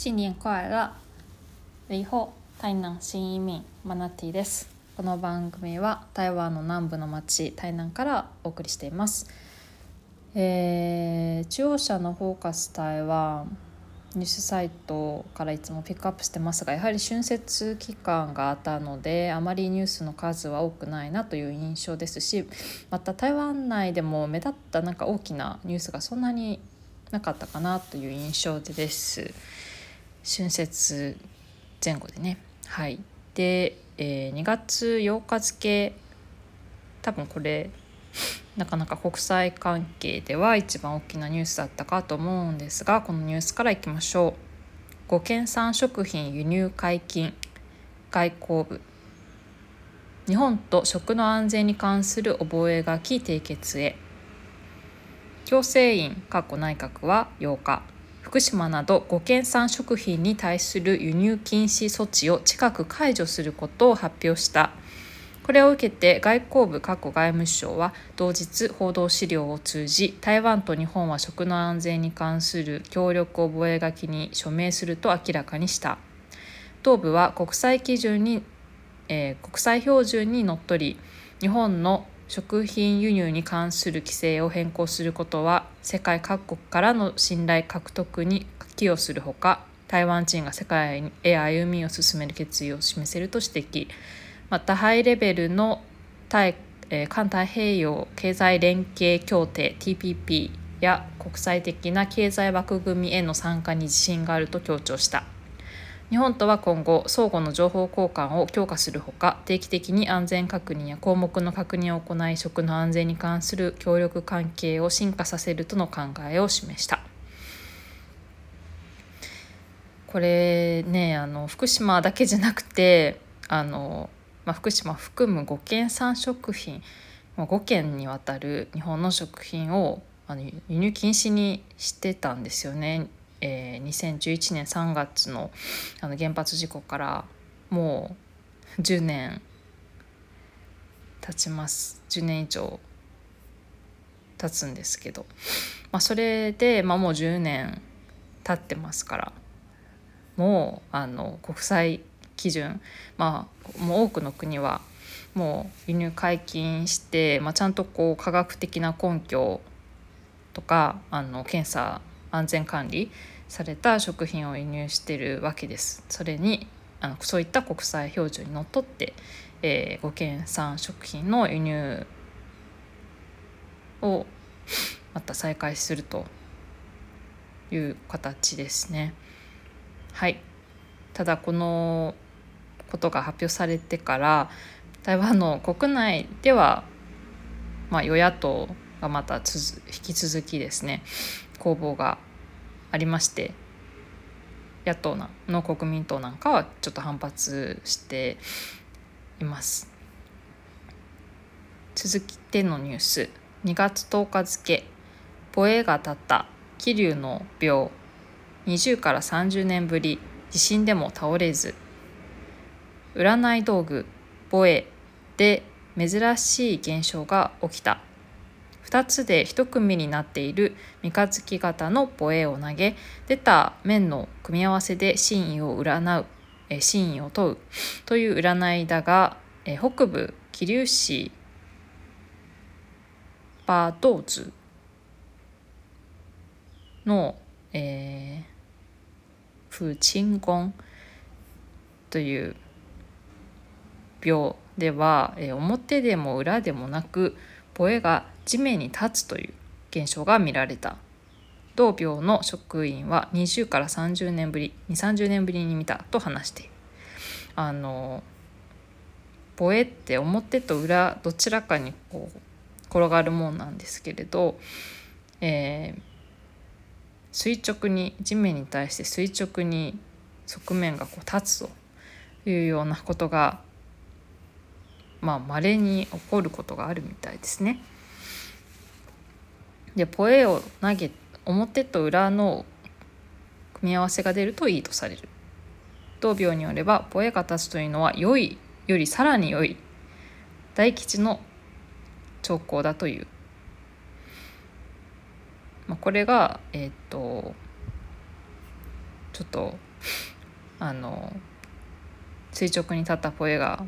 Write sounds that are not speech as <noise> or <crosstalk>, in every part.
新年快乐。李ホ台南新移民マナティです。この番組は台湾の南部の町台南からお送りしています、えー、中央社のフォーカス台湾ニュースサイトからいつもピックアップしてますがやはり春節期間があったのであまりニュースの数は多くないなという印象ですしまた台湾内でも目立ったなんか大きなニュースがそんなになかったかなという印象です。春節前後でね。はい。で、えー、2月8日付多分これなかなか国際関係では一番大きなニュースだったかと思うんですがこのニュースからいきましょう。5県産食品輸入解禁外交部。日本と食の安全に関する覚書締結へ。行政院内閣は8日。福島など5県産食品に対する輸入禁止措置を近く解除することを発表した。これを受けて外交部外務省は同日報道資料を通じ台湾と日本は食の安全に関する協力覚書に署名すると明らかにした。同部は国際基準に、えー、国際標準にのっとり日本の食品輸入に関する規制を変更することは世界各国からの信頼獲得に寄与するほか台湾人が世界へ歩みを進める決意を示せると指摘。またハイレベルの対、えー、環太平洋経済連携協定 TPP や国際的な経済枠組みへの参加に自信があると強調した。日本とは今後相互の情報交換を強化するほか定期的に安全確認や項目の確認を行い食の安全に関する協力関係を進化させるとの考えを示したこれねあの福島だけじゃなくてあのまあ、福島含む5県産食品5県にわたる日本の食品をあの輸入禁止にしてたんですよね。えー、2011年3月のあの原発事故からもう10年経ちます。10年以上経つんですけど、まあ、それで、まあ、もう10年経ってますから。もうあの国際基準。まあもう多くの国はもう輸入解禁して、まあ、ちゃんとこう科学的な根拠とかあの検査安全管理された食品を輸入してるわけです。それにあのそういった国際標準にのっとって、えー、5県産食品の輸入をまた再開するという形ですね。はいただこのことが発表されてから台湾の国内では、まあ、与野党がまた引き続きですね攻防がありまして野党の国民党なんかはちょっと反発しています。続きてのニュース。2月10日付ポエが立った桐生の病。20から30年ぶり地震でも倒れず。占い道具ボエで珍しい現象が起きた。2つで1組になっている三日月型のボエを投げ。出た面の組み合わせで真意を占う真意を問う。という占いだが北部桐生市バードーズの、えー、フチンゴンという病では、え、表でも裏でもなくポエが地面に立つという現象が見られた同病の職員は20から30年ぶり2 3 0年ぶりに見たと話しているあのポエって表と裏どちらかにこう転がるもんなんですけれど、えー、垂直に地面に対して垂直に側面がこう立つというようなことがまあ稀に起こることがあるみたいですね。でポエを投げ表と裏の組み合わせが出るといいとされる。同病によればポエが立つというのは良いよりさらに良い大吉の兆候だという。まあ、これがえっ、とちょっとあの垂直に立ったポエが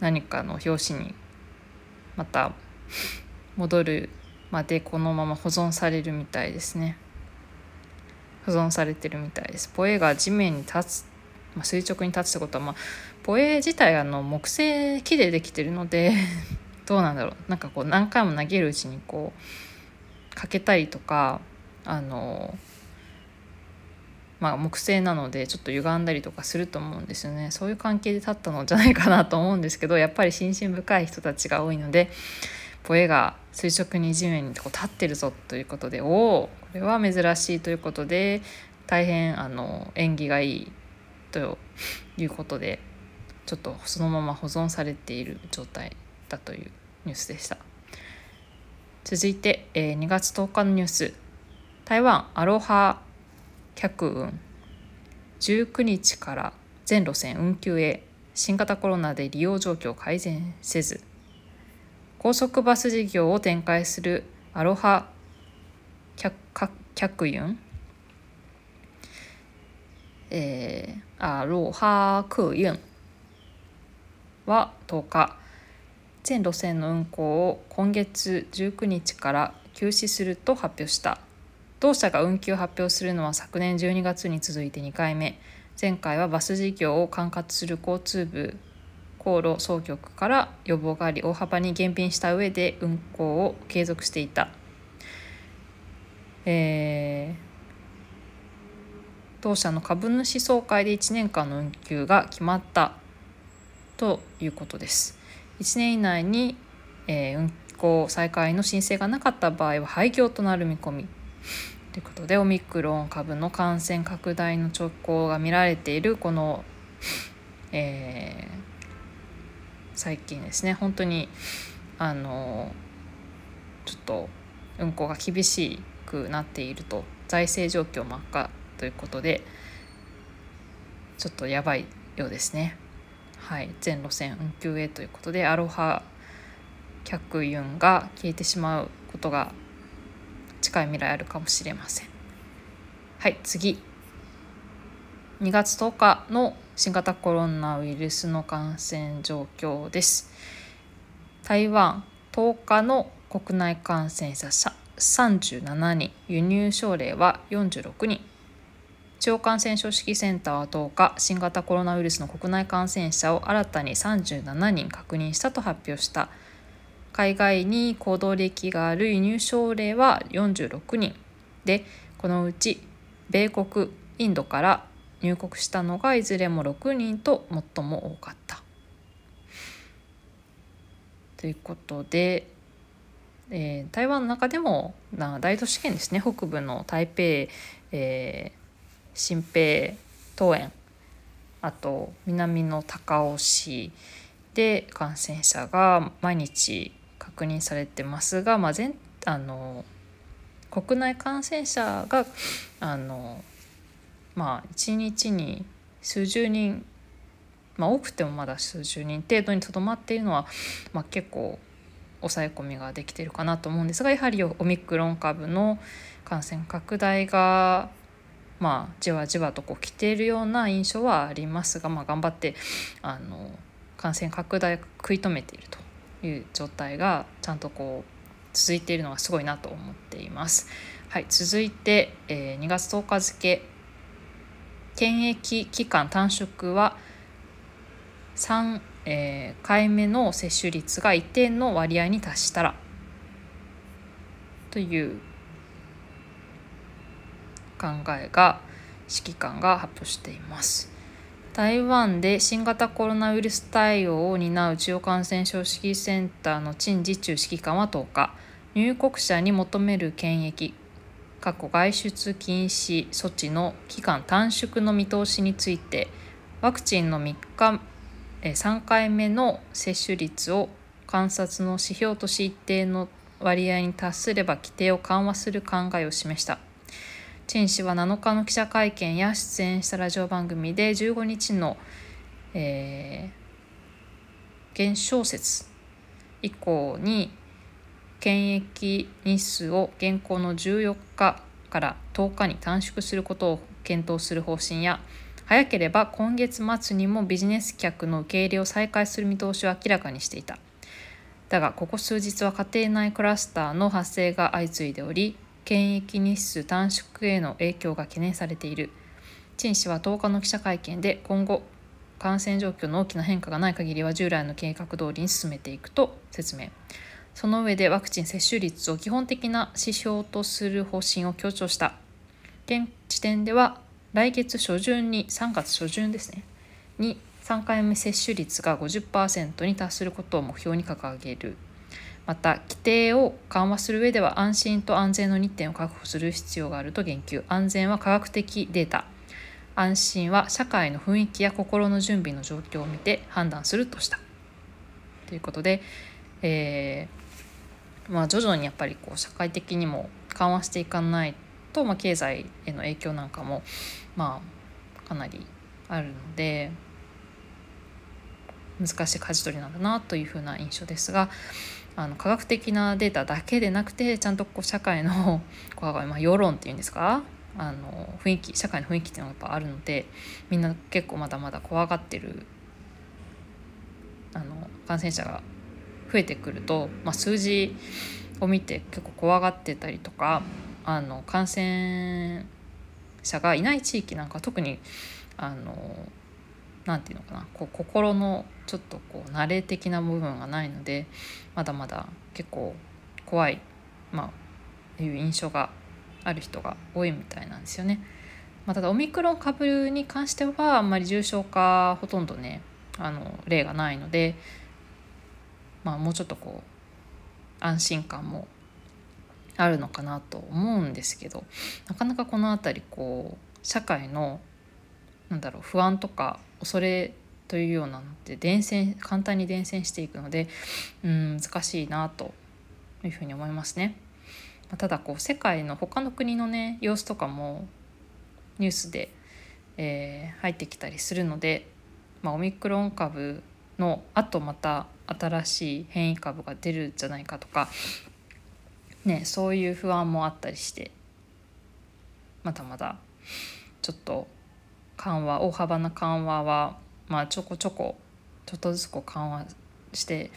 何かの表紙にまた戻るまでこのまま保存されるみたいですね。保存されてるみたいです。ポエが地面に立つ、まあ、垂直に立つってことは、まあ、ポエ自体あの木製木でできてるので <laughs> どうなんだろう。なんかこう何回も投げるうちにこうかけたりとかあのまあ、木製なのでちょっと歪んだりとかすると思うんですよね。そういう関係で立ったのじゃないかなと思うんですけどやっぱり心身深い人たちが多いのでポエが垂直に地面にこう立ってるぞということでおおこれは珍しいということで大変あの縁起がいいということでちょっとそのまま保存されている状態だというニュースでした。続いて、えー、2月10日のニュース。台湾アロハ客運。19日から全路線運休へ。新型コロナで利用状況改善せず。高速バス事業を展開するアロハ客運？えー、アロハ客運は10日。全路線の運行を今月19日から休止すると発表した。同社が運休発表するのは昨年12月に続いて2回目。前回はバス事業を管轄する交通部航路総局から予防があり大幅に減便した上で運行を継続していた、えー、同社の株主総会で1年間の運休が決まったということです。1年以内に、えー、運行再開の申請がなかった場合は廃業となる見込み。ということでオミクロン株の感染拡大の兆候が見られているこの、えー、最近ですね本当にあのちょっと運行が厳しくなっていると財政状況真っ赤ということでちょっとやばいようですね。はい、全路線運休へということでアロハ客運が消えてしまうことが近い未来あるかもしれません。はい次2月10日の新型コロナウイルスの感染状況です。台湾10日の国内感染者37人。輸入症例は46人。中央感染症指揮センターは10日新型コロナウイルスの国内感染者を新たに37人確認したと発表した。海外に行動歴がある輸入症例は46人。でこのうち米国インドから入国したのがいずれも6人と最も多かった。ということで、えー、台湾の中でもな大都市圏ですね北部の台北、えー、新平桃園あと南の高雄市で感染者が毎日確認されてますが、まあ、全あの国内感染者があのまあ1日に数十人、まあ、多くてもまだ数十人程度にとどまっているのは、まあ、結構抑え込みができているかなと思うんですがやはりオミクロン株の感染拡大がまあじわじわとこう来ているような印象はありますが、まあ、頑張ってあの感染拡大を食い止めているという状態がちゃんとこう続いているのがすごいなと思っています。はい、続いて、えー、2月10日付検疫期間短縮は3、えー、回目の接種率が一定の割合に達したらという考えが指揮官が発表しています。台湾で新型コロナウイルス対応を担う中央感染症指揮センターの陳次中指揮官は10日入国者に求める検疫過去外出禁止措置の期間短縮の見通しについてワクチンの3日3回目の接種率を観察の指標とし一定の割合に達すれば規定を緩和する考えを示した。陳氏は7日の記者会見や出演したラジオ番組で15日の、えー、減少説以降に検疫日数を現行の14日から10日に短縮することを検討する方針や早ければ今月末にもビジネス客の受け入れを再開する見通しを明らかにしていた。だがここ数日は家庭内クラスターの発生が相次いでおり検疫日数短縮への影響が懸念されている。陳氏は10日の記者会見で今後感染状況の大きな変化がない限りは従来の計画通りに進めていくと説明。その上でワクチン接種率を基本的な指標とする方針を強調した。現時点では来月初旬に3月初旬ですねに3回目接種率が50%に達することを目標に掲げる。また規定を緩和する上では安心と安全の2点を確保する必要があると言及。安全は科学的データ。安心は社会の雰囲気や心の準備の状況を見て判断するとした。ということで、えー、まあ、徐々にやっぱりこう社会的にも緩和していかないと、まあ、経済への影響なんかもまあかなりあるので難しい舵取りなんだなというふうな印象ですがあの科学的なデータだけでなくてちゃんとこう社会の <laughs> こう、まあ、世論っていうんですか？あの雰囲気社会の雰囲気っていうのがやっぱあるのでみんな結構まだまだ怖がってるあの感染者が増えてくると、まあ、数字を見て結構怖がってたりとかあの感染者がいない地域なんか特にあのなていうのかなこう心のちょっとこう慣れ的な部分がないのでまだまだ結構怖い、まあ、いう印象がある人が多いみたいなんですよね。まあ、ただオミクロン株に関してはあんまり重症化ほとんどねあの例がないので、まあ、もうちょっとこう安心感もあるのかなと思うんですけどなかなかこの辺りこう社会のなんだろう不安とか恐れというようなのって伝染簡単に伝染していくのでうん難しいなというふうに思いますね。ただこう世界の他の国のね様子とかもニュースで、えー、入ってきたりするので、まあ、オミクロン株のあとまた新しい変異株が出るんじゃないかとか、ね、そういう不安もあったりしてまだまだちょっと緩和大幅な緩和は、まあ、ちょこちょこちょっとずつこう緩和して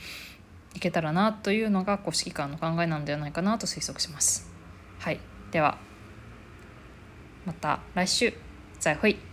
いけたらなというのがこう指揮官の考えなんではないかなと推測します。はい、ではまた来週再会。